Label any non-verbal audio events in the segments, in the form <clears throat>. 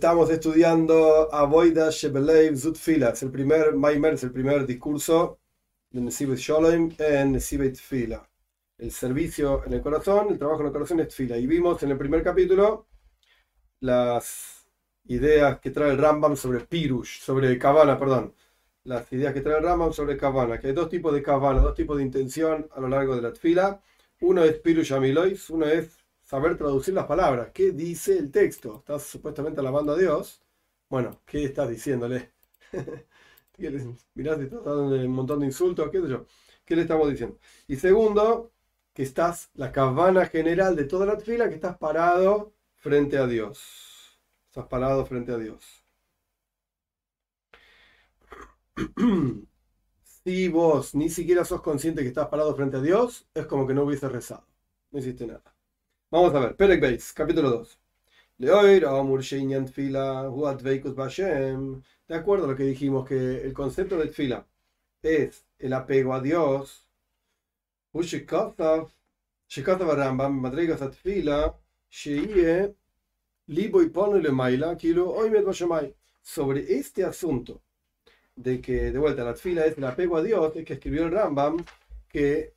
Estamos estudiando Avoida Shebelev Zutfila. Es el primer Maimer, es el primer discurso de Nesibet Sholem en Nesibet Fila. El servicio en el corazón, el trabajo en el corazón es Fila. Y vimos en el primer capítulo las ideas que trae el Rambam sobre Pirush, sobre Kavana, perdón. Las ideas que trae el Rambam sobre Kavana, que hay dos tipos de Kavana, dos tipos de intención a lo largo de la Tfila. Uno es Pirush Amilois, uno es saber traducir las palabras. ¿Qué dice el texto? Estás supuestamente alabando a Dios. Bueno, ¿qué estás diciéndole? Mirás, te estás dando un montón de insultos, qué sé yo. ¿Qué le estamos diciendo? Y segundo, que estás, la cabana general de toda la fila, que estás parado frente a Dios. Estás parado frente a Dios. <clears throat> si vos ni siquiera sos consciente que estás parado frente a Dios, es como que no hubiese rezado. No hiciste nada. Vamos a ver, Perek Beis, capítulo 2. De acuerdo a lo que dijimos, que el concepto de fila es el apego a Dios. Sobre este asunto de que, de vuelta, la fila es el apego a Dios, es que escribió el Rambam que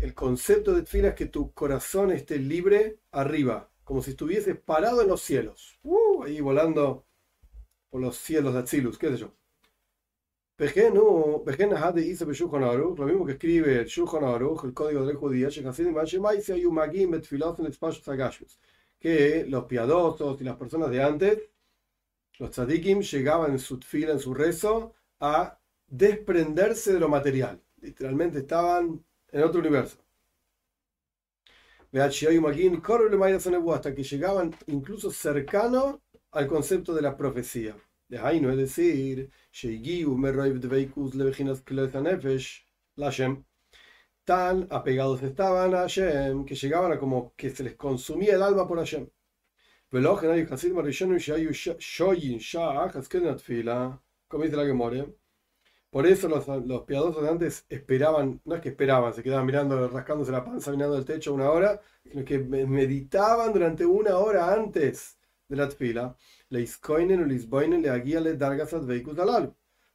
el concepto de tfila es que tu corazón esté libre arriba, como si estuvieses parado en los cielos, uh, ahí volando por los cielos de Atzilus, qué sé yo. Lo mismo que escribe el Shulchan Aruch, el código de la judía, que los piadosos y las personas de antes, los tzadikim, llegaban en su tfila, en su rezo, a desprenderse de lo material. Literalmente estaban en otro universo. Hasta que llegaban incluso cercano al concepto de la profecía. De ahí no es decir, tan apegados estaban a Hashem que llegaban a como que se les consumía el alma por Hashem. Como dice la que more. Por eso los, los, piadosos de antes esperaban, no es que esperaban, se quedaban mirando, rascándose la panza, mirando el techo una hora, sino que meditaban durante una hora antes de la tfila,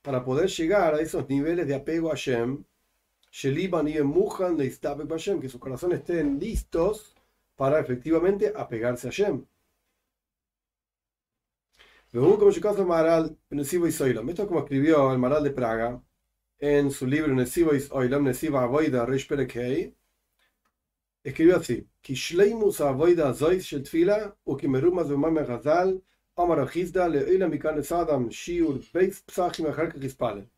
para poder llegar a esos niveles de apego a Shem, que sus corazones estén listos para efectivamente apegarse a Shem. Esto es como escribió el Maral de Praga en su libro Nesivo is Oilam, Nesiva Avoida Rish Perekei. Escribió así: Kishleimus Avoida Zois Shel Tfila, Ukimerumas Bemame Gazal, Omar Achizda, Leila Mikan Sadam, Shiur, Beis Psachim Acharka Gispale.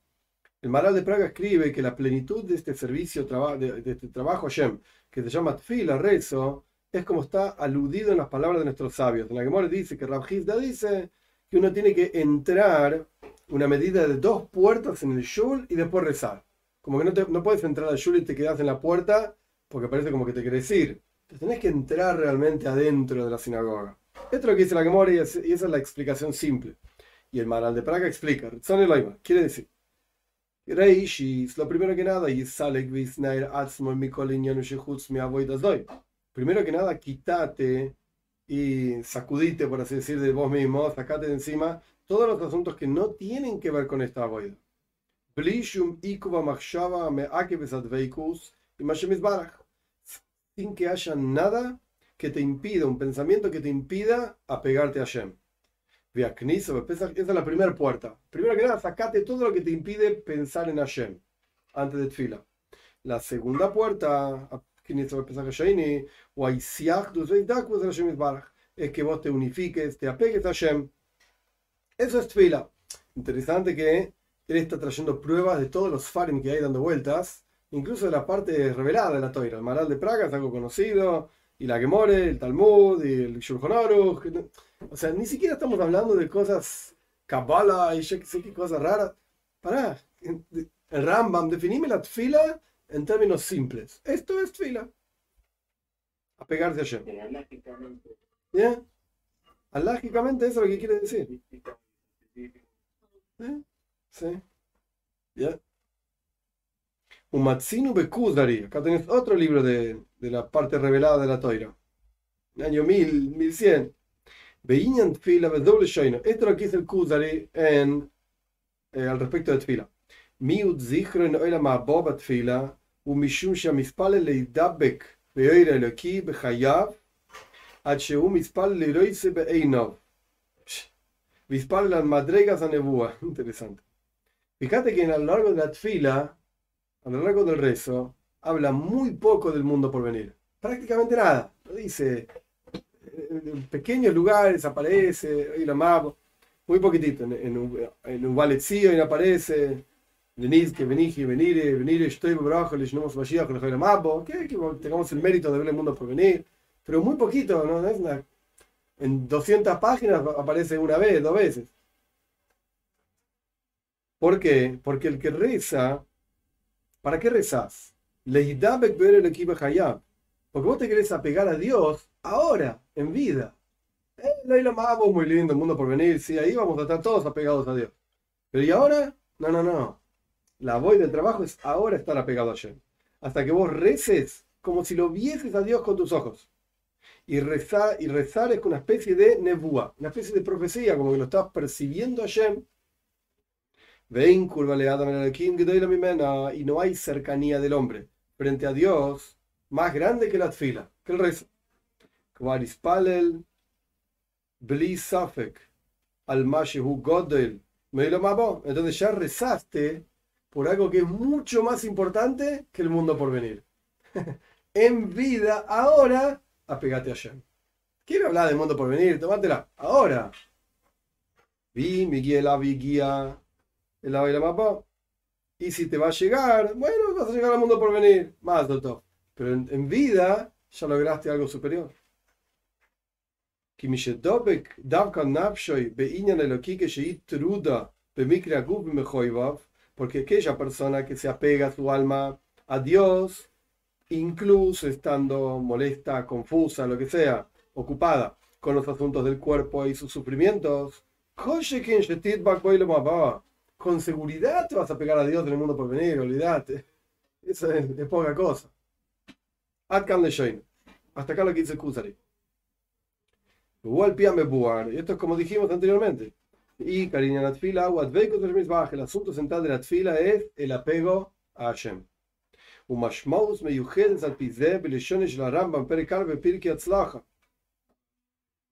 El Maral de Praga escribe que la plenitud de este servicio, de, de este trabajo Hashem, que se llama Tfila, rezo, es como está aludido en las palabras de nuestros sabios. En la Gemara dice que Rabjizda dice que uno tiene que entrar una medida de dos puertas en el shul y después rezar. Como que no, no puedes entrar al shul y te quedas en la puerta porque parece como que te querés ir. Te tenés que entrar realmente adentro de la sinagoga. Esto es lo que dice la Gemora y, esa es la explicación simple. Y el Maral de Praga explica, quiere decir, Reishis, lo primero que nada, y Primero que nada, quítate y sacudite, por así decir, de vos mismo, sacate de encima todos los asuntos que no tienen que ver con esta boida. Sin que haya nada que te impida, un pensamiento que te impida apegarte a Shem. Esa es la primera puerta. Primero que nada, sacate todo lo que te impide pensar en Hashem antes de fila. La segunda puerta, es que vos te unifiques, te apegues a Hashem. Eso es Tfila. Interesante que él está trayendo pruebas de todos los farim que hay dando vueltas, incluso de la parte revelada de la Toira. El Maral de Praga es algo conocido, y la Gemore, el Talmud, y el Shulchan Aruch. O sea, ni siquiera estamos hablando de cosas Kabbalah y sé qué cosas raras. Pará, el Rambam, definime la Tfila en términos simples. Esto es Tfila apegarse a Hashem. ¿Ya? Alágicamente eso es lo que quiere decir. ¿Eh? Sí. ¿Ya? Umatsinu Bekudari. Acá tenés otro libro de, de, la parte revelada de la Toira. Año 1000, 1100. Veían tfila, doble shoino. Esto es lo que dice el Kuzari en, eh, al respecto de tfila. Miut zichron oila ma boba tfila, u mishum shamispale leidabek beoira eloki bechayav, עד שהוא מספל לרויסה בעיניו. Vispal las madregas a Nebúa. Interesante. Fíjate que a lo largo de la fila, a lo largo del rezo, habla muy poco del mundo por venir. Prácticamente nada. Dice, en pequeños lugares aparece, y lo más, muy poquitito. En, un, en un y aparece, venid, que venís, venir, venir, estoy brazo, le llamamos Mashiach, le mapo, que tengamos el mérito de ver el mundo por venir. Pero muy poquito, ¿no? Es en 200 páginas aparece una vez, dos veces. ¿Por qué? Porque el que reza, ¿para qué rezas? Porque vos te querés apegar a Dios ahora, en vida. Eh, lo más muy lindo, el mundo por venir, sí, ahí vamos a estar todos apegados a Dios. Pero ¿y ahora? No, no, no. La voz del trabajo es ahora estar apegado a Dios. Hasta que vos reces como si lo vieses a Dios con tus ojos y rezar, y rezar es una especie de nebúa, una especie de profecía, como que lo estás percibiendo a Shem. Ven, y no hay cercanía del hombre frente a Dios más grande que la tfila, que el rezo. al Godel. Entonces ya rezaste por algo que es mucho más importante que el mundo por venir. <laughs> en vida, ahora apegate a Shem. Quiero hablar del mundo por venir, tomátela ahora. Vi, Miguel, vi guía, el la mapa. Y si te va a llegar, bueno, vas a llegar al mundo por venir, más doctor. Pero en, vida ya lograste algo superior. Porque aquella persona que se apega su alma a Dios incluso estando molesta, confusa, lo que sea, ocupada con los asuntos del cuerpo y sus sufrimientos, con seguridad te vas a pegar a Dios en el mundo por venir, olvídate. Eso es, poca cosa. Hasta acá lo que dice Kusari. Y esto es como dijimos anteriormente. Y cariño la tfila, el asunto central de la tfila es el apego a Hashem. ומשמעות מיוחדת על פי זה בלשונו של הרמב"ם, פרק א' בפרקי הצלחה.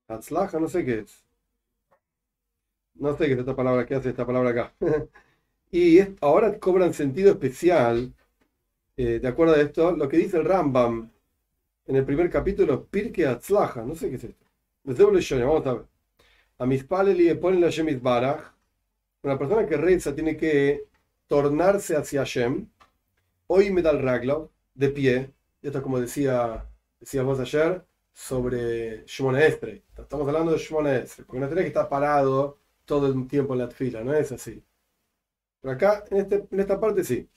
הצלחה, no sé qué es. No sé qué es esta palabra, qué hace esta palabra acá. <laughs> y ahora cobran sentido especial, eh, de acuerdo a esto, lo que dice el Rambam en el primer capítulo, Pirke Atzlaja, no sé qué es esto. Vamos a ver. A mis paleli ponen la Shemit Baraj. Una persona que reza tiene que tornarse hacia Hashem Hoy me da el raglo, de pie. Esto es como decía, decíamos ayer sobre Shimon Estre. Estamos hablando de Shimon Estre, porque no tenés que estar parado todo el tiempo en la fila, no es así. Pero acá, en, este, en esta parte sí.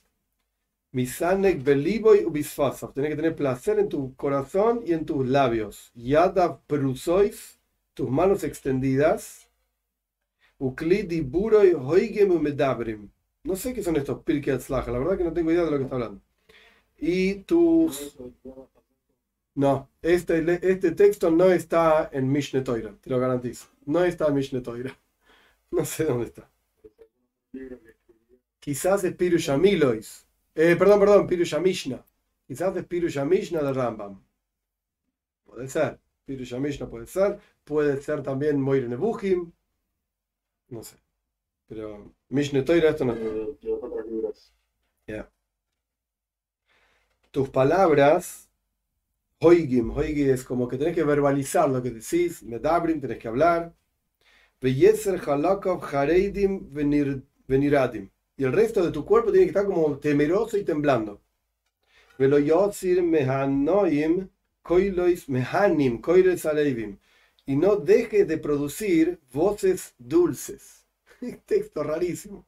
Misanek beliboy ubisfasov. Tenés que tener placer en tu corazón y en tus labios. Yada perusois, tus manos extendidas. Uklidi buroy hoigem medabrim. No sé qué son estos Pirkei la verdad que no tengo idea de lo que está hablando. Y tus... No, este, este texto no está en Mishneh Toira, te lo garantizo. No está en Mishneh Toira. <laughs> No sé dónde está. Quizás es Pirushamilois. Eh, perdón, perdón, Pirushamishnah. Quizás es Pirushamishnah de Rambam. Puede ser. Pirushamishnah puede ser. Puede ser también Moire Nebuchim. No sé. Pero Mishneh Toira esto no Tus palabras, hoigim, hoigim es como que tenés que verbalizar lo que decís, medabrim, tenés que hablar. Halakov hareidim veniradim. Y el resto de tu cuerpo tiene que estar como temeroso y temblando. Veloyotzir mehanoim koilois mehanim koilois aleivim. Y no dejes de producir voces dulces. <laughs> Texto rarísimo.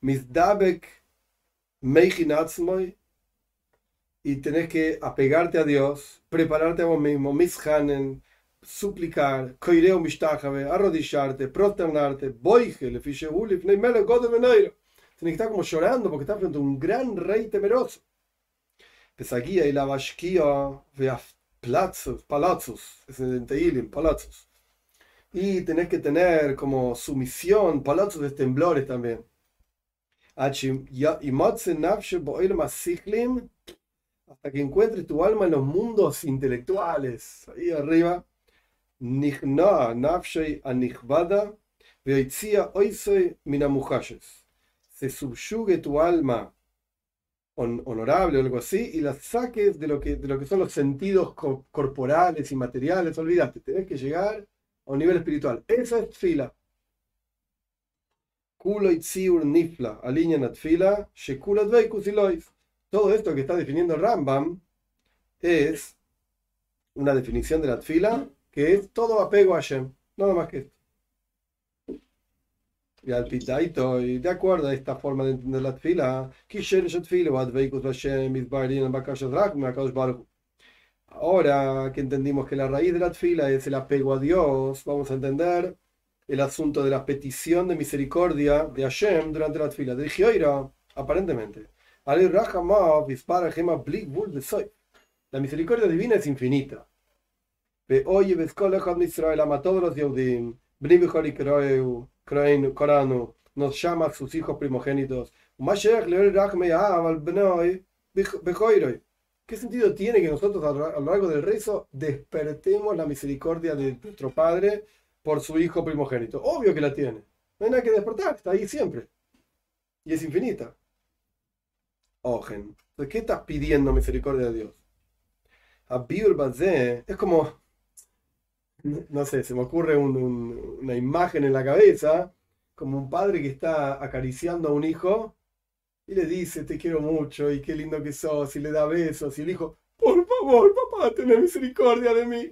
Misdabek meijinatzmoy. Y tenés que apegarte a Dios, prepararte a vos mismo, mishanen, suplicar, koireo mishtajabe, arrodillarte, prosternarte, boige, le fichebulif, neimelo, godemeneiro. Tenés que estar como llorando porque estás frente a un gran rey temeroso. Pesaguía y la vasquía, palazos, palazos, es en Teilim, palazos. Y tenés que tener como sumisión, palazos de temblores también. Hasta que encuentres tu alma en los mundos intelectuales. Ahí arriba. Se subyugue tu alma honorable o algo así y la saques de lo que, de lo que son los sentidos corporales y materiales. Olvídate, tenés que llegar a un nivel espiritual. Esa es fila. Kulo itziur nifla, alinean fila, shekulat Todo esto que está definiendo Rambam es una definición de la fila que es todo apego a Hashem, nada más que esto. Y al pitaito, y de acuerdo a esta forma de entender la fila, Ahora que entendimos que la raíz de la fila es el apego a Dios, vamos a entender el asunto de la petición de misericordia de Hashem durante la fila. De Gioira, aparentemente. La misericordia divina es infinita. Oye, ama todos los Yehudim, Nos llama a sus hijos primogénitos. ¿Qué sentido tiene que nosotros a lo largo del rezo despertemos la misericordia de nuestro Padre por su hijo primogénito? Obvio que la tiene. No hay nada que despertar, está ahí siempre. Y es infinita. Ojen. ¿qué estás pidiendo misericordia de Dios? A es como no sé, se me ocurre una imagen en la cabeza, como un padre que está acariciando a un hijo y le dice, te quiero mucho y qué lindo que sos, y le da besos, y el hijo, por favor, papá, ten misericordia de mí.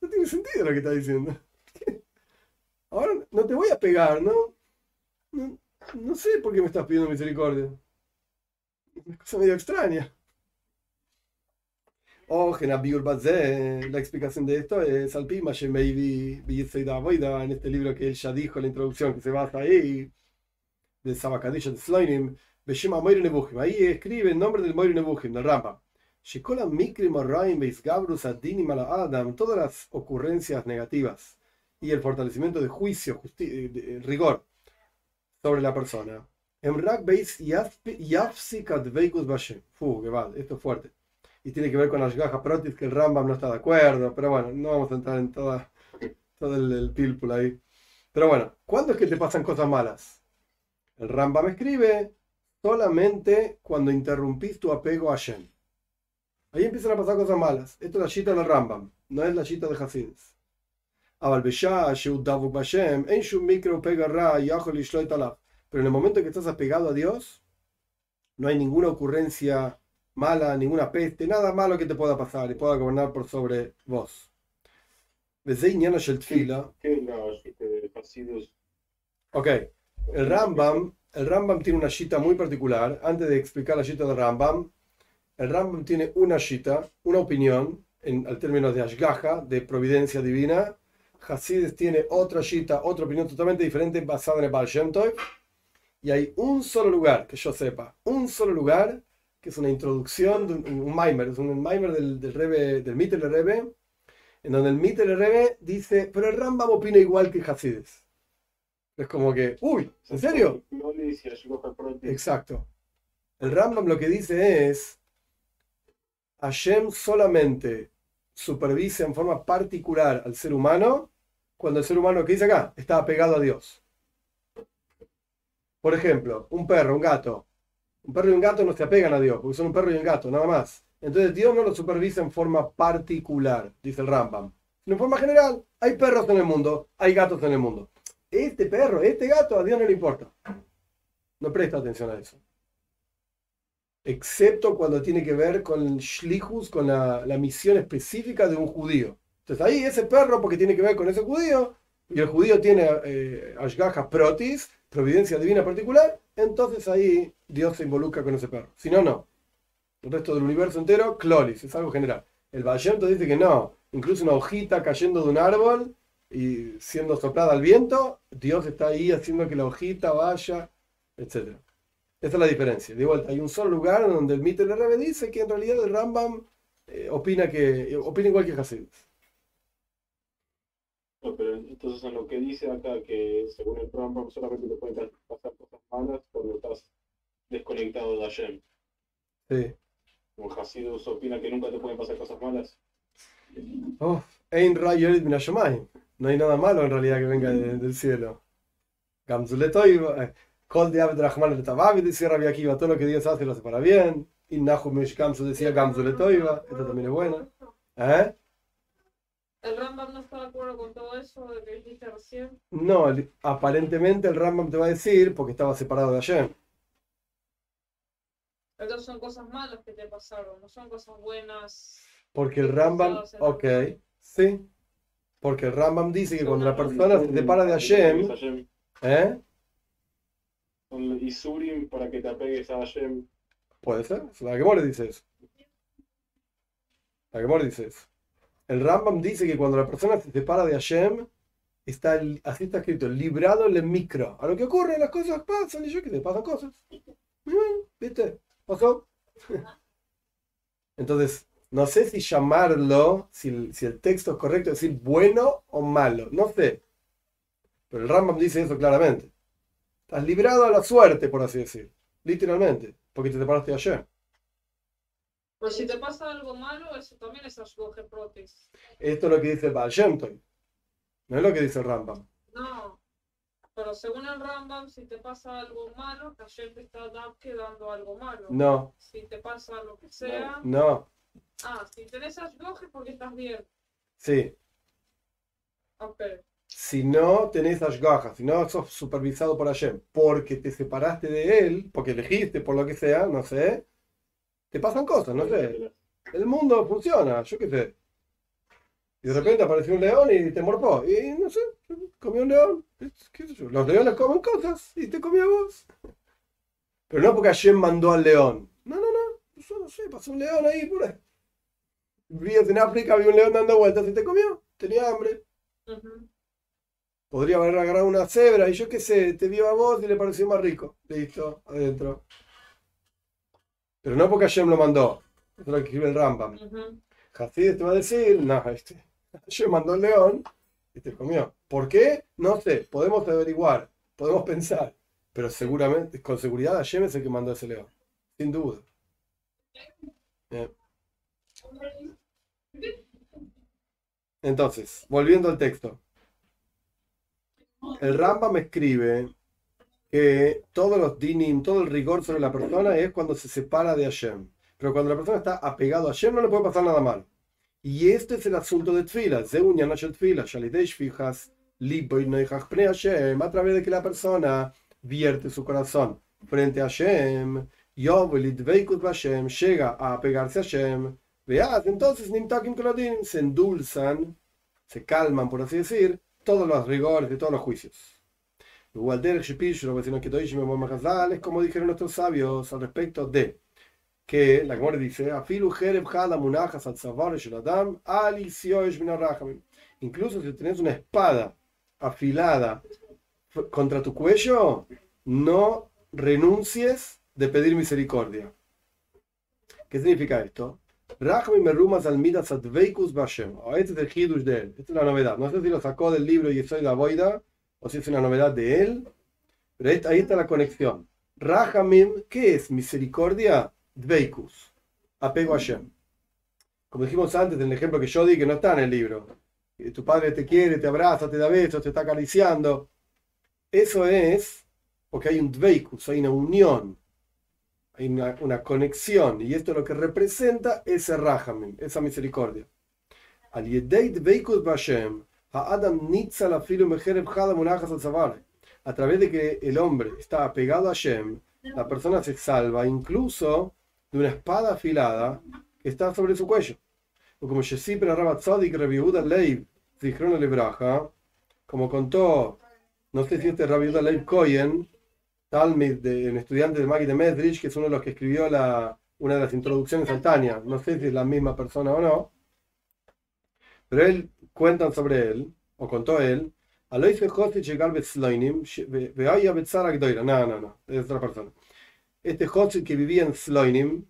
No tiene sentido lo que está diciendo. <laughs> Ahora no te voy a pegar, ¿no? No, no sé por qué me estás pidiendo misericordia. Una cosa medio extraña. O la explicación de esto es al Pima en este libro que él ya dijo en la introducción, que se basa ahí, de Sabakadisha de Sloinim, Ahí escribe el nombre del Moir Nebuchim, del Ramba. Todas las ocurrencias negativas y el fortalecimiento de juicio, de rigor sobre la persona. Esto es fuerte y tiene que ver con las gajas Protis, que el Rambam no está de acuerdo, pero bueno, no vamos a entrar en toda, todo el, el ahí. Pero bueno, ¿cuándo es que te pasan cosas malas? El Rambam escribe solamente cuando interrumpís tu apego a Shem. Ahí empiezan a pasar cosas malas. Esto es la chita del Rambam, no es la chita de Hasidus. Pero en el momento que estás apegado a Dios, no hay ninguna ocurrencia mala, ninguna peste, nada malo que te pueda pasar y pueda gobernar por sobre vos. Ok, el Rambam, el Rambam tiene una shita muy particular. Antes de explicar la shita del Rambam, el Rambam tiene una shita, una opinión, en al término de Ashgaha, de providencia divina. Hasides tiene otra shita, otra opinión totalmente diferente basada en el Baal Shem Y hay un solo lugar, que yo sepa, un solo lugar que es una introducción, de un, un Maimer, es un Maimer del, del, Rebe, del Rebe, en donde el Mittel Rebe dice, pero el Rambam opina igual que Hasides. Es como que, uy, ¿en serio? Exacto. El Rambam lo que dice es, Hashem solamente supervisa en forma particular al ser humano cuando el ser humano que dice acá está apegado a Dios. Por ejemplo, un perro, un gato, un perro y un gato no se apegan a Dios, porque son un perro y un gato, nada más. Entonces Dios no lo supervisa en forma particular, dice el Rambam. Sino en forma general, hay perros en el mundo, hay gatos en el mundo. Este perro, este gato, a Dios no le importa. No presta atención a eso. Excepto cuando tiene que ver con Shlichus, con la, misión específica de un judío. Entonces ahí ese perro, porque tiene que ver con ese judío, y el judío tiene eh, Protis, providencia divina particular, entonces ahí Dios se involucra con ese perro. Si no, no. El resto del universo entero, cloris, es algo general. El Vallento dice que no. Incluso una hojita cayendo de un árbol y siendo soplada al viento, Dios está ahí haciendo que la hojita vaya, etc. Esa es la diferencia. De vuelta, hay un solo lugar donde el mito de Rebe dice que en realidad el Rambam eh, opina, que, opina igual que. Pero entonces en lo que dice acá que según el Rambam solamente te pueden pasar cosas malas cuando estás desconectado de Hashem. Sí. Como Hasidus opina que nunca te pueden pasar cosas malas. Oh, Ein. No hay nada malo en realidad que venga de- del cielo. Gamzuletoiva, eh, Kol Diabet Rahman Letavavi, decía Rabbi Akiva, todo lo que Dios hace lo hace para bien. Y Nahum Mesh Gamzu decía Gamzuletoiva, esto también es bueno. ¿Eh? El Rambam no está de acuerdo con todo eso de que dijiste recién. No, el- aparentemente el Rambam te va a decir porque estaba separado de Hashem. Entonces son cosas malas que te pasaron, no son cosas buenas. Porque el Rambam, ok, sí. Porque el Rambam dice que cuando la persona se separa de Hashem, Hashem. ¿eh? Son Isurim para que te apegues a Hashem. Puede ser, la Gemora dice eso. La Gemora dice eso. El Rambam dice que cuando la persona se separa de Hashem, está, el- así está escrito, librado el micro. A lo que ocurre, las cosas pasan y yo que te pasan cosas. ¿Viste? Pasó. <laughs> Entonces, no sé si llamarlo, si si el texto es correcto, decir bueno o malo. No sé. Pero el Rambam dice eso claramente. Estás librado a la suerte, por así decir. Literalmente. Porque te separaste de Hashem. Pero si te pasa algo malo, eso también es Ashgoje Protis. Esto es lo que dice el Baal Shem Tov. No es lo que dice el Rambam. No. Pero según el Rambam, si te pasa algo malo, Hashem te está da- dando algo malo. No, Si te pasa lo que sea. no, Ah, si tenés Ashgoje porque estás bien. sí. Ok. Si no tenés Ashgaha, si no sos supervisado por Hashem, porque te separaste de él, porque elegiste por lo que sea, no sé, te pasan cosas, no sé. El mundo funciona, yo qué sé. Y de repente apareció un león y te morfó. Y no sé, comió un león. ¿Qué sé yo? Los leones comen cosas y te comió a vos. Pero no porque Hashem mandó al león. No, no, no. Yo no sé, pasó un león ahí por ahí. Vivías en África, había un león dando vueltas y te comió. Tenía hambre. Podría haber agarrado una cebra y yo qué sé, te vio a vos y le pareció más rico. Listo, adentro. Pero no porque Hashem lo mandó. Es lo que escribe el Rambam. Ujú. Hasid te va a decir, no, este, Hashem mandó el león y te comió. ¿Por qué? No sé, podemos averiguar, podemos pensar. Pero seguramente, con seguridad Hashem es el que mandó ese león. Sin duda. Bien. Entonces, volviendo al texto. El Rambam escribe que todos los dinim, todo el rigor sobre la persona es cuando se separa de Hashem. Pero cuando la persona está apegado a Hashem no le puede pasar nada mal. Y este es el asunto de Tfila. Hashem. A través de que la persona vierte su corazón frente a Hashem. Llega a apegarse a Hashem. Vead, entonces nimtakim koladim se endulzan, se calman, por así decir, todos los rigores de todos los juicios. Es como dijeron nuestros sabios al respecto de que la Gemara dice. Incluso si tenés una espada afilada contra tu cuello, no renuncies de pedir misericordia. ¿Qué significa esto? Rachmi merumas al midas adveikus bashem. Este es el hidush de él. Esta es la novedad. No sé si lo sacó del libro y soy la boida o si es una novedad de él. Pero ahí está la conexión. Rahamim, ¿qué es misericordia? Dveikus. Apego a Hashem. Como dijimos antes en el ejemplo que yo di, que no está en el libro. Tu padre te quiere, te abraza, te da besos, te está acariciando. Eso es porque hay un dveikus, hay una unión hay una, una conexión y esto es lo que representa ese rahamim, esa misericordia. Al yedei dveikus bashem, A través de que el hombre está apegado a Hashem, la persona se salva incluso de una espada afilada que está sobre su cuello. O como Shesipra Rabat Tzadik Reviuda Leiv, Zichron Lebraja, como contó, no sé si este Rabiuda Leiv Cohen, Talmid, de, un estudiante de Maggie de Medrich, que es uno de los que escribió la, una de las introducciones al Tania. No sé si es la misma persona o no. Pero él cuentan sobre él, o contó él, Alois José llegar Sloinim, Veaya Betzara Gdoira. No, no, no, es otra persona. Este José que vivía en Sloinim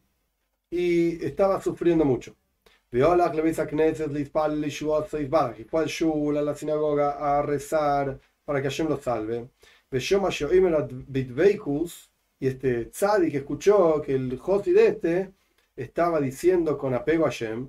y estaba sufriendo mucho. Veolach le ves a Knesset, Lispal, Lishuot, Seisbarach. Y fue al Shul, a la sinagoga, a rezar para que Hashem lo salve. Veshoma Shoimer Bitveikus, y este tzadi que escuchó que el Josi de este estaba diciendo con apego a Hashem,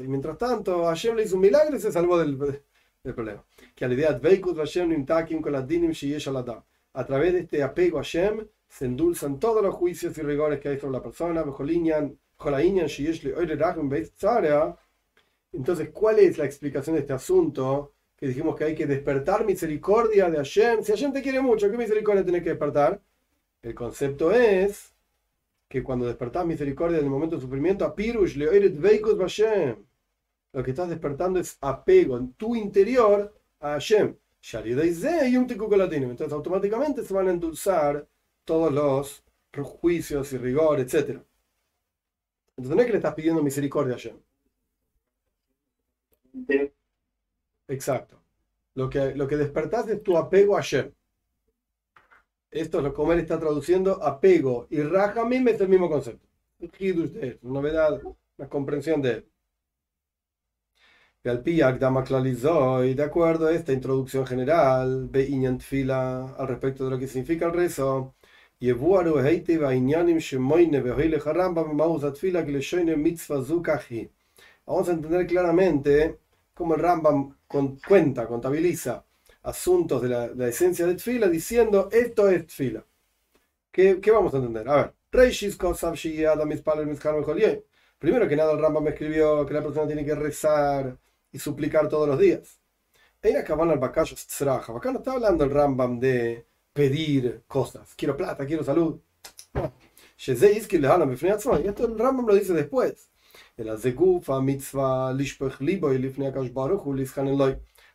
Y mientras tanto, Hashem le hizo un milagro y se salvó del, problema. Que a la idea de. A través de este apego a Hashem se endulzan todos los juicios y rigores que hay sobre la persona. Entonces, ¿cuál es la explicación de este asunto? Que dijimos que hay que despertar misericordia de Hashem. Si Hashem te quiere mucho, ¿qué misericordia tenés que despertar? El concepto es que cuando despertás misericordia en el momento de sufrimiento, a Pirush le Hashem. Lo que estás despertando es apego en tu interior a Hashem. Entonces automáticamente se van a endulzar todos los juicios y rigor, etc. Entonces no es que le estás pidiendo misericordia a Hashem. Exacto. Lo que, lo que despertás es tu apego a Hashem. Esto es lo que Omer está traduciendo apego y Rahamim es el mismo concepto. Una novedad, una comprensión de él. Y de acuerdo a esta introducción general, fila al respecto de lo que significa el rezo, Vamos a entender claramente cómo el Rambam cuenta, contabiliza asuntos de la, la esencia de Tfila diciendo esto es Tfila. ¿Qué, ¿Qué, vamos a entender? A ver, Primero que nada el Rambam me escribió que la persona tiene que rezar y suplicar todos los días. Acá no está hablando el Rambam de pedir cosas. Quiero plata, quiero salud. Y esto el Rambam lo dice después. mitzvah libo y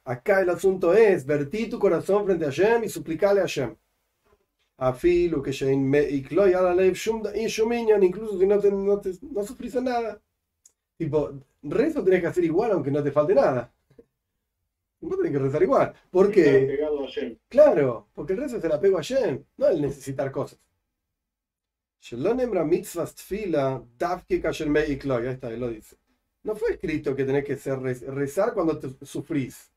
Acá el asunto es vertir tu corazón frente a Hashem y suplicarle a Hashem. Afilu que incluso si no, te, no, te, no sufrís nada. Tipo, rezo tenés que hacer igual aunque no te falte nada. No tenés que rezar igual. Porque. Claro, porque el rezo es el apego a Hashem, no el necesitar cosas. Ahí está, él lo dice. No fue escrito que tenés que ser rezar cuando te sufrís.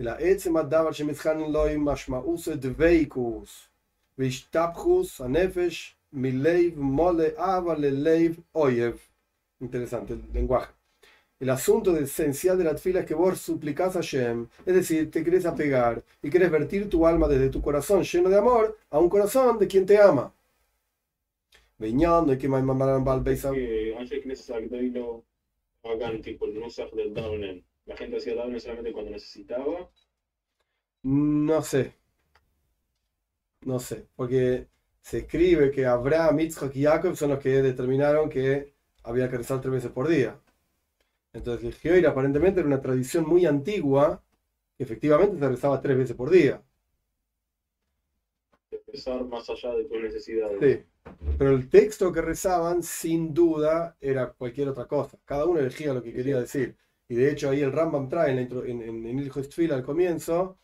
אלא עצם הדבר שמתחנן לו עם משמעות דבקוס והשתפכוס הנפש מלב מולה אהבה ללב אויב. Interesante el lenguaje. El asunto esencial de la tfila es que vos suplicás a Shem, es decir, te querés apegar y querés vertir tu alma desde tu corazón lleno de amor a un corazón de quien te ama. Veñando y que me mandaron balbeisa. Antes que no hagan tipo el nusach del Daunen la gente hacía daño solamente cuando necesitaba. No sé. No sé, porque se escribe que Abraham, Yitzhak y Jacob son los que determinaron que había que rezar tres veces por día. Entonces el Geoir aparentemente era una tradición muy antigua que efectivamente se rezaba tres veces por día. Rezar más allá de tus necesidades. Sí. Pero el texto que rezaban, sin duda, era cualquier otra cosa. Cada uno elegía lo que quería decir. Y de hecho ahí el Rambam trae en, en, en, en el al comienzo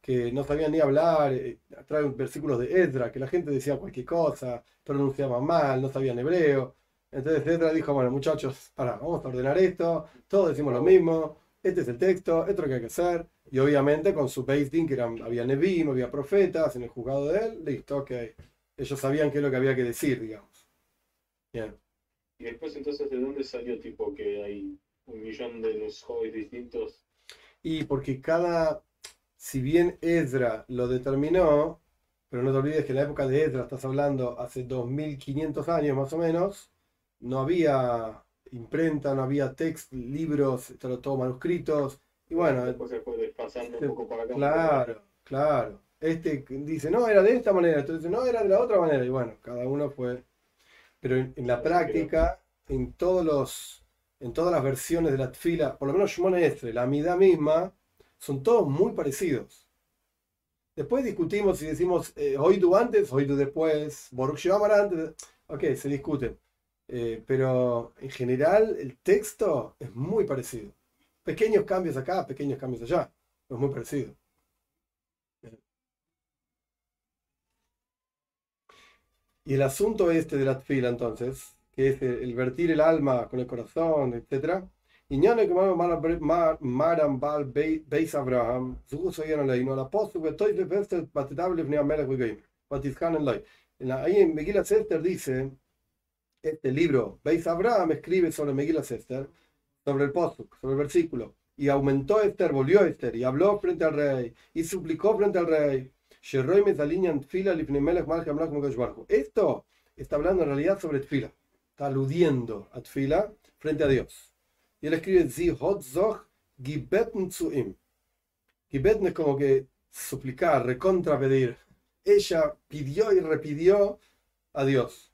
que no sabían ni hablar, eh, trae versículos de Edra, que la gente decía cualquier cosa, pronunciaba mal, no sabían hebreo. Entonces Edra dijo, bueno muchachos, para, vamos a ordenar esto, todos decimos lo mismo, este es el texto, esto es lo que hay que hacer. Y obviamente con su Din, que eran, había Nevim, había profetas en el juzgado de él, listo, ok. Ellos sabían qué es lo que había que decir, digamos. Bien. Y después entonces, ¿de dónde salió tipo que hay un millón de los jóvenes distintos. Y porque cada, si bien Ezra lo determinó, pero no te olvides que en la época de Ezra, estás hablando hace 2500 años más o menos, no había imprenta, no había text, libros, todo manuscritos, y bueno. Después se fue desfasando un poco para acá. Claro, claro. Este dice, no, era de esta manera, entonces no, era de la otra manera, y bueno, cada uno fue. Pero en, en la práctica, en todos los en todas las versiones de la tfila, por lo menos Shmona Estre, la amida misma, son todos muy parecidos. Después discutimos si decimos eh, Oidu antes, Oidu después, Boruch Shivamar antes. Ok, se discuten. Eh, pero en general el texto es muy parecido. Pequeños cambios acá, pequeños cambios allá. Es muy parecido. Y el asunto este de la tfila, entonces, que es el, vertir el alma con el corazón, etc. Iñane que Marambal Beis Abraham, la Ahí en Megillah Sester dice, este libro, Beis Abraham escribe sobre Megillah Sester, sobre el posuk, sobre el versículo, y aumentó Esther, volvió Esther, y habló frente al rey, y suplicó frente al rey. Esto está hablando en realidad sobre Tfila está aludiendo a Tfila frente a Dios. Y él escribe, zu im. Gibeten es como que suplicar, recontra pedir. Ella pidió y repidió a Dios.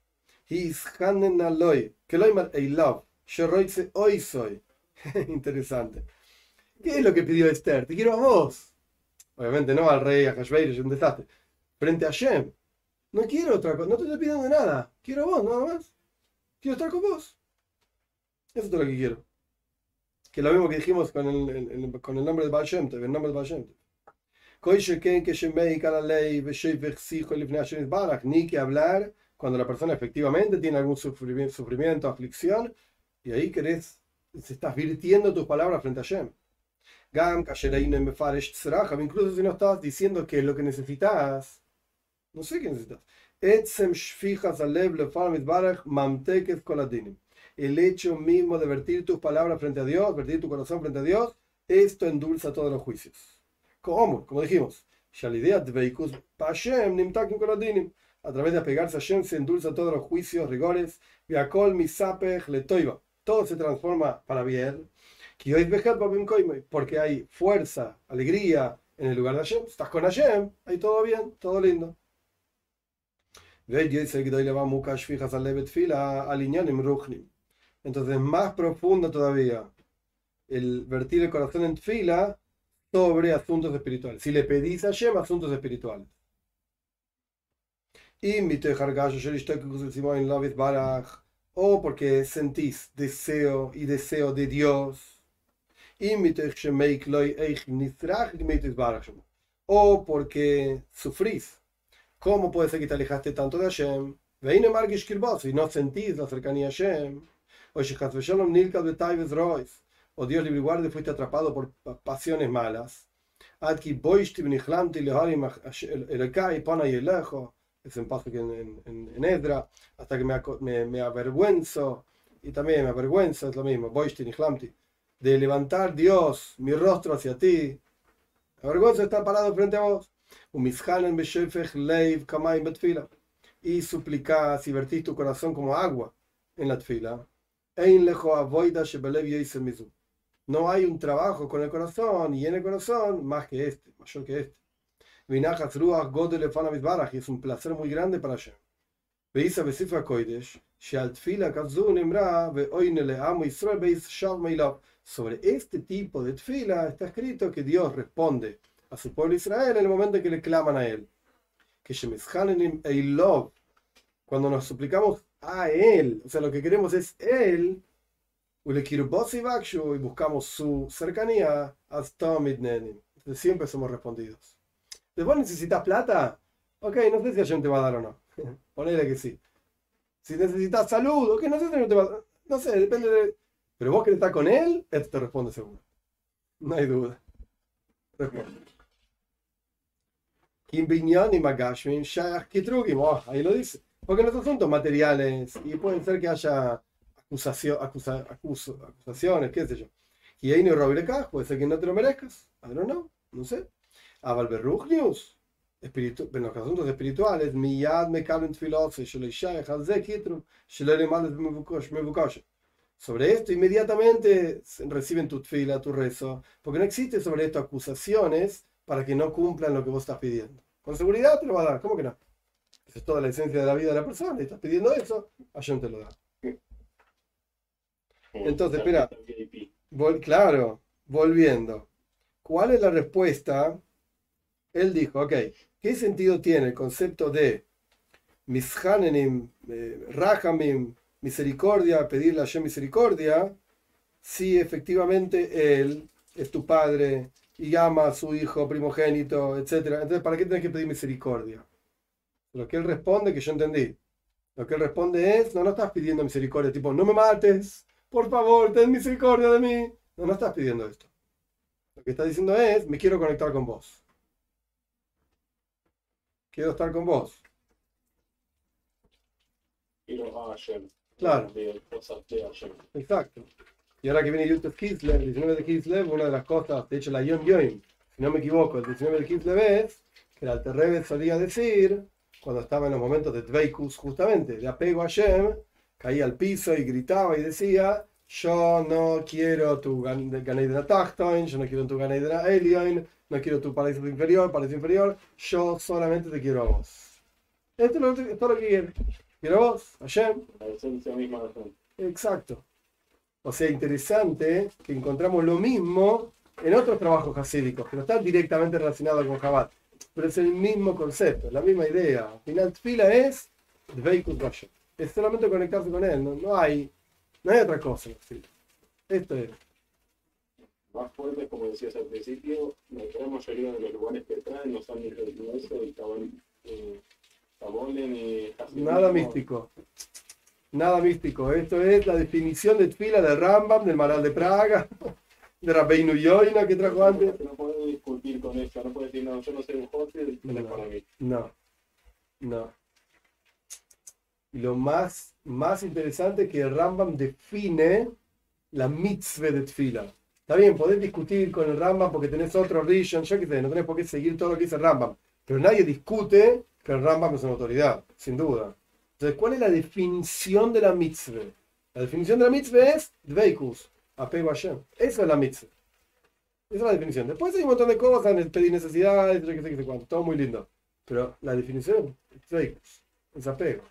hoy soy. <laughs> Interesante. ¿Qué es lo que pidió Esther? Te quiero a vos. Obviamente no al rey, a Hashveir, es un desastre. Frente a Shem. No quiero otra cosa, no te estoy pidiendo nada. Quiero a vos, nada más. Quiero estar con vos. Eso es todo lo que quiero. Que lo mismo que dijimos con el, con el nombre de Baal Shem el nombre de Baal Shem Ni que hablar cuando la persona efectivamente tiene algún sufrimiento, aflicción, y ahí querés, estás virtiendo tus palabras frente a Shem. Gam, incluso si no estás diciendo que lo que necesitas, no sé qué necesitas. El hecho mismo de vertir tus palabras frente a Dios, vertir tu corazón frente a Dios, esto endulza todos los juicios. ¿Cómo? Como dijimos, a través de apegarse a Shem se endulza todos los juicios, rigores, todo se transforma para bien porque hay fuerza, alegría en el lugar de Hashem. Estás con Hashem, ahí todo bien, todo lindo. Entonces, más profundo todavía, el vertir el corazón en fila sobre asuntos espirituales. Si le pedís a Hashem asuntos espirituales. O porque sentís deseo y deseo de Dios o porque sufrís. ¿Cómo puede ser que te alejaste tanto de Hashem? Y no sentís la cercanía a Hashem. O Dios libre guarde, fuiste atrapado por pasiones malas. Es un paso en, en, en Edra, hasta que me, me, avergüenzo, y también me avergüenzo, es lo mismo, de levantar Dios mi rostro hacia ti. La vergüenza está parado frente a vos. Umishanen beshefech leiv kamaim betfila. Y suplicás y vertís tu corazón como agua en la tfila. Ein lejo avoida shebelev yoisem. No hay un trabajo con el corazón y en el corazón más que este, mayor que este. Vinajas ruach godel. Y es un placer muy grande para Hashem. Veisa besifra koidesh. Sheal tfila kazu nemra veoine le amo Israel beis shalmeilav. Sobre este tipo de tfila está escrito que Dios responde a su pueblo Israel en el momento en que le claman a él. Que love cuando nos suplicamos a él, o sea, lo que queremos es él, y buscamos su cercanía, entonces siempre somos respondidos. Después necesitas plata, ok, no sé si alguien te va a dar o no. <laughs> Ponele que sí. Si necesitas salud, ok, no sé si no te va a dar. No sé, depende de pero vos querés estar con él, él te responde seguro. No hay duda. Responde. Oh, ahí lo dice. Porque los asuntos materiales, y pueden ser que haya acusación, acusaciones, qué sé yo. Y ahí no acá, puede ser que no te lo merezcas. I don't know, no sé. A Valverruchnius, espiritu en los asuntos espirituales, miyad me me bukosh sobre esto, inmediatamente reciben tu fila, tu rezo, porque no existe sobre esto acusaciones para que no cumplan lo que vos estás pidiendo. Con seguridad te lo va a dar, ¿cómo que no? Esa es toda la esencia de la vida de la persona, y estás pidiendo eso, Hashem te lo da. Entonces, espera. Vol- claro, volviendo. ¿Cuál es la respuesta? Él dijo, ok, ¿qué sentido tiene el concepto de mishanenim, eh, rahamim, misericordia, pedirle a Hashem misericordia, si efectivamente él es tu padre y ama a su hijo primogénito, etcétera? Entonces, ¿para qué tienes que pedir misericordia? Lo que él responde, que yo entendí, lo que él responde es, no, no estás pidiendo misericordia, tipo, no me mates, por favor, ten misericordia de mí. No, no estás pidiendo esto. Lo que está diciendo es, me quiero conectar con vos. Quiero estar con vos. Quiero a. Claro. Exacto. Y ahora que viene Yusuf Kislev, el 19 de Kislev, una de las cosas, de hecho la Yom Yom, si no me equivoco, el 19 de Kislev es que el Alterrebe solía decir, cuando estaba en los momentos de Tveikus, justamente, de apego a Shem, caía al piso y gritaba y decía, yo no quiero tu Ganeidra Tachtoin, yo no quiero tu Ganeidra Elion, no quiero tu paraíso inferior, paraíso inferior, yo solamente te quiero a vos. Esto es es lo que quiero. Quiero a vos, a Shem, La esencia misma de Hashem. Exacto. O sea, interesante que encontramos lo mismo en otros trabajos hasídicos, que no están directamente relacionados con Jabat, pero es el mismo concepto, la misma idea. Al final, fila es Dveikus Hashem. Es solamente conectarse con él, no, no hay, no hay otra cosa. ¿sí? Esto es. Más fuertes, como decías al principio, la gran mayoría de los lugares que traen no son ni religiosos y cabal- eh, cabolen hasidim, Nada místico. Nada místico. Esto es la definición de fila del Rambam, del Maral de Praga, <laughs> de Rabbeinu Yoina que trajo antes. No puedes discutir con eso, no puedes decir, no, yo no soy un mí. No, no. Y lo más, más interesante es que el Rambam define la mitzvah de tfila. Está bien, podés discutir con el Rambam porque tenés otro religion, yo qué sé, no tenés por qué seguir todo lo que dice el Rambam. Pero nadie discute que el Rambam es una autoridad, sin duda. Entonces, ¿cuál es la definición de la mitzvah? La definición de la mitzvah es dveikus, apego a Hashem. Eso es la mitzvah. Esa es la definición. Después hay un montón de cosas, pedir necesidades, todo muy lindo. Pero la definición es dveikus, es apego.